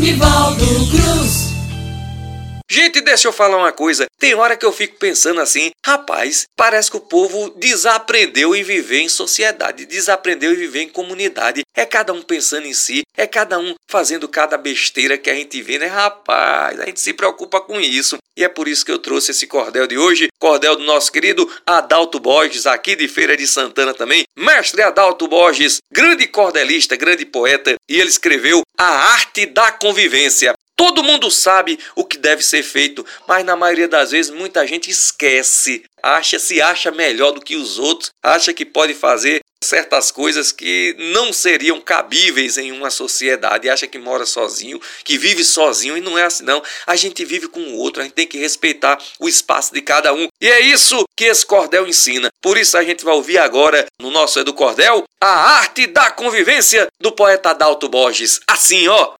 Nivaldo Cruz. Gente, deixa eu falar uma coisa. Tem hora que eu fico pensando assim, rapaz, parece que o povo desaprendeu em viver em sociedade, desaprendeu em viver em comunidade. É cada um pensando em si, é cada um fazendo cada besteira que a gente vê, né, rapaz? A gente se preocupa com isso. E é por isso que eu trouxe esse cordel de hoje, cordel do nosso querido Adalto Borges, aqui de Feira de Santana também. Mestre Adalto Borges, grande cordelista, grande poeta, e ele escreveu A Arte da Convivência. Todo mundo sabe o que deve ser feito, mas na maioria das vezes muita gente esquece, acha se acha melhor do que os outros, acha que pode fazer certas coisas que não seriam cabíveis em uma sociedade, acha que mora sozinho, que vive sozinho e não é assim não. A gente vive com o outro, a gente tem que respeitar o espaço de cada um. E é isso que esse cordel ensina. Por isso a gente vai ouvir agora no nosso Edu Cordel a arte da convivência do poeta Adalto Borges. Assim, ó,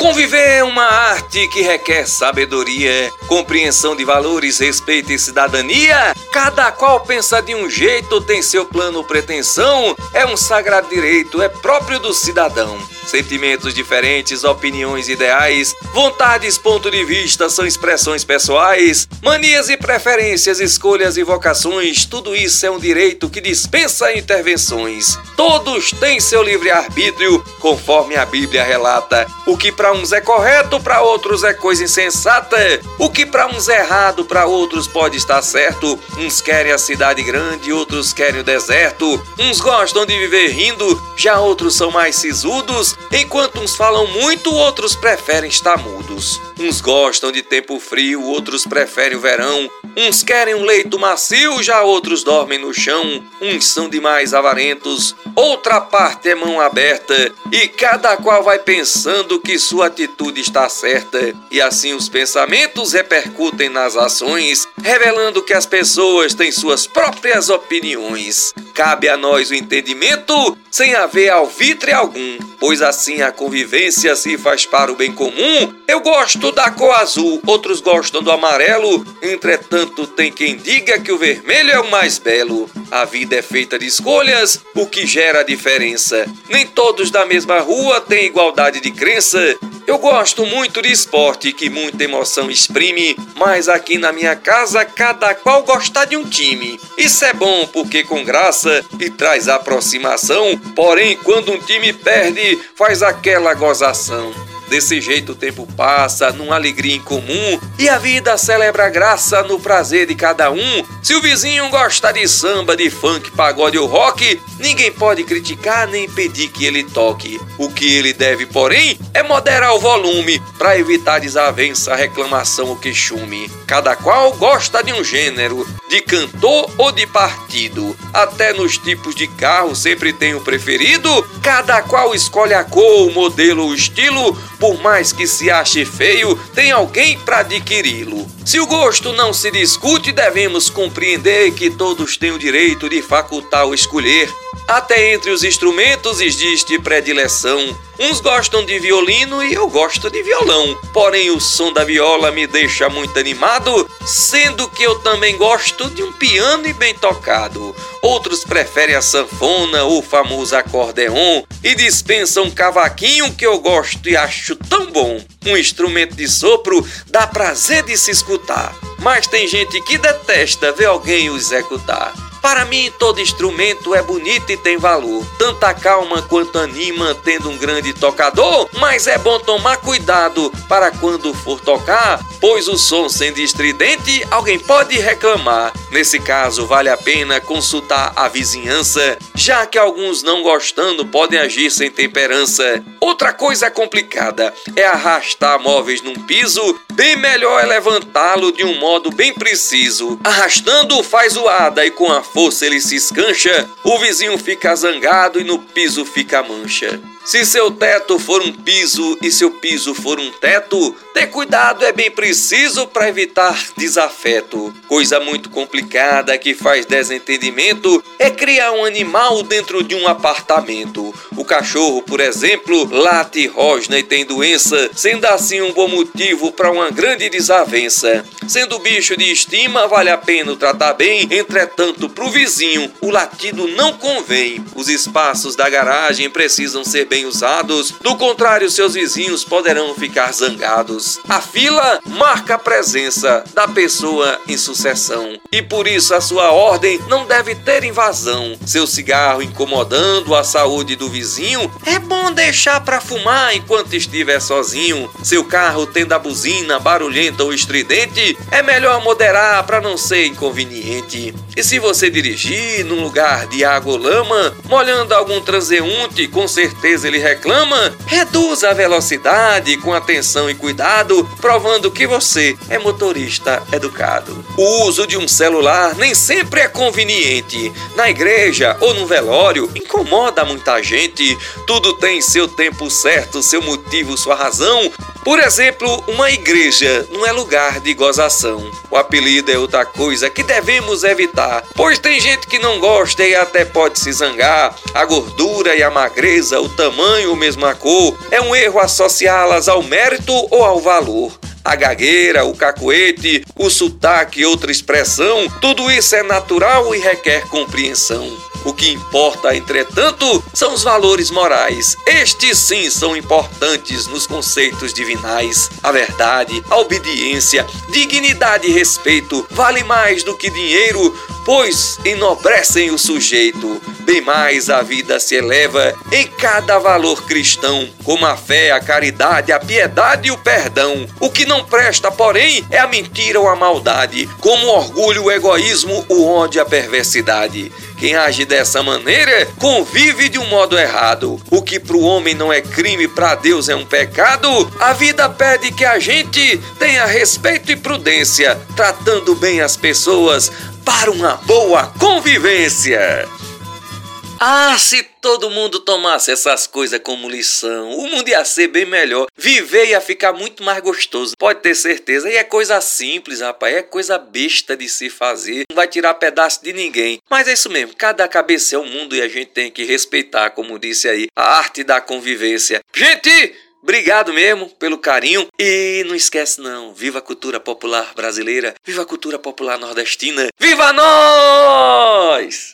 Conviver é uma arte que requer sabedoria, compreensão de valores, respeito e cidadania. Cada qual pensa de um jeito, tem seu plano pretensão. É um sagrado direito, é próprio do cidadão. Sentimentos diferentes, opiniões ideais, vontades, ponto de vista são expressões pessoais, manias e preferências, escolhas e vocações, tudo isso é um direito que dispensa intervenções. Todos têm seu livre-arbítrio, conforme a Bíblia relata. O que para uns é correto, para outros é coisa insensata. O que para uns é errado, para outros pode estar certo. Uns querem a cidade grande, outros querem o deserto. Uns gostam de viver rindo, já outros são mais sisudos. Enquanto uns falam muito, outros preferem estar mudos. Uns gostam de tempo frio, outros preferem o verão. Uns querem um leito macio, já outros dormem no chão. Uns são demais avarentos, outra parte é mão aberta. E cada qual vai pensando que sua atitude está certa. E assim os pensamentos repercutem nas ações, revelando que as pessoas têm suas próprias opiniões. Cabe a nós o entendimento sem haver alvitre algum, pois assim a convivência se faz para o bem comum. Eu gosto da cor azul, outros gostam do amarelo, entretanto tem quem diga que o vermelho é o mais belo. A vida é feita de escolhas, o que gera diferença. Nem todos da mesma rua têm igualdade de crença. Eu gosto muito de esporte que muita emoção exprime, mas aqui na minha casa cada qual gosta de um time. Isso é bom porque com graça e traz aproximação, porém quando um time perde, faz aquela gozação. Desse jeito o tempo passa, numa alegria em comum, e a vida celebra a graça no prazer de cada um. Se o vizinho gosta de samba, de funk, pagode ou rock, ninguém pode criticar nem pedir que ele toque. O que ele deve, porém, é moderar o volume para evitar desavença, reclamação ou queixume. Cada qual gosta de um gênero, de cantor ou de partido. Até nos tipos de carro sempre tem o preferido. Cada qual escolhe a cor, o modelo, o estilo por mais que se ache feio, tem alguém para adquiri-lo. Se o gosto não se discute, devemos compreender que todos têm o direito de facultar o escolher. Até entre os instrumentos existe predileção. Uns gostam de violino e eu gosto de violão. Porém, o som da viola me deixa muito animado, sendo que eu também gosto de um piano e bem tocado. Outros preferem a sanfona ou o famoso acordeon e dispensam um cavaquinho que eu gosto e acho tão bom. Um instrumento de sopro dá prazer de se escutar, mas tem gente que detesta ver alguém o executar. Para mim, todo instrumento é bonito e tem valor. Tanta calma quanto anima tendo um grande tocador, mas é bom tomar cuidado para quando for tocar, pois o som sendo estridente, alguém pode reclamar. Nesse caso, vale a pena consultar a vizinhança, já que alguns não gostando podem agir sem temperança. Outra coisa complicada é arrastar móveis num piso, bem melhor é levantá-lo de um modo bem preciso. Arrastando faz zoada e com a força ele se escancha, o vizinho fica zangado e no piso fica mancha. Se seu teto for um piso e seu piso for um teto, ter cuidado é bem preciso para evitar desafeto. Coisa muito complicada que faz desentendimento é criar um animal dentro de um apartamento. O cachorro, por exemplo, late, rosna e tem doença, sendo assim um bom motivo para uma grande desavença. Sendo bicho de estima, vale a pena tratar bem, entretanto, Pro vizinho, o latido não convém. Os espaços da garagem precisam ser bem usados, do contrário, seus vizinhos poderão ficar zangados. A fila marca a presença da pessoa em sucessão e por isso a sua ordem não deve ter invasão. Seu cigarro incomodando a saúde do vizinho, é bom deixar para fumar enquanto estiver sozinho. Seu carro tendo a buzina barulhenta ou estridente, é melhor moderar para não ser inconveniente. E se você dirigir num lugar de água ou lama, molhando algum transeunte, com certeza ele reclama, reduza a velocidade com atenção e cuidado, provando que você é motorista educado. O uso de um celular nem sempre é conveniente. Na igreja ou no velório, incomoda muita gente. Tudo tem seu tempo certo, seu motivo, sua razão. Por exemplo, uma igreja não é lugar de gozação. O apelido é outra coisa que devemos evitar, pois tem gente que não gosta e até pode se zangar. A gordura e a magreza, o tamanho mesmo a cor, é um erro associá-las ao mérito ou ao valor a gagueira, o cacuete, o sotaque, outra expressão, tudo isso é natural e requer compreensão. O que importa, entretanto, são os valores morais. Estes sim são importantes nos conceitos divinais. A verdade, a obediência, dignidade e respeito vale mais do que dinheiro, pois enobrecem o sujeito. Bem mais a vida se eleva em cada valor cristão, como a fé, a caridade, a piedade e o perdão. O que não presta, porém, é a mentira ou a maldade, como o orgulho, o egoísmo, o ódio, a perversidade. Quem age dessa maneira convive de um modo errado. O que para o homem não é crime, para Deus é um pecado. A vida pede que a gente tenha respeito e prudência, tratando bem as pessoas para uma boa convivência. Ah, se todo mundo tomasse essas coisas como lição, o mundo ia ser bem melhor. Viver ia ficar muito mais gostoso, pode ter certeza. E é coisa simples, rapaz, é coisa besta de se fazer. Não vai tirar pedaço de ninguém. Mas é isso mesmo, cada cabeça é um mundo e a gente tem que respeitar, como disse aí, a arte da convivência. Gente! Obrigado mesmo pelo carinho e não esquece não, viva a cultura popular brasileira, viva a cultura popular nordestina, viva nós!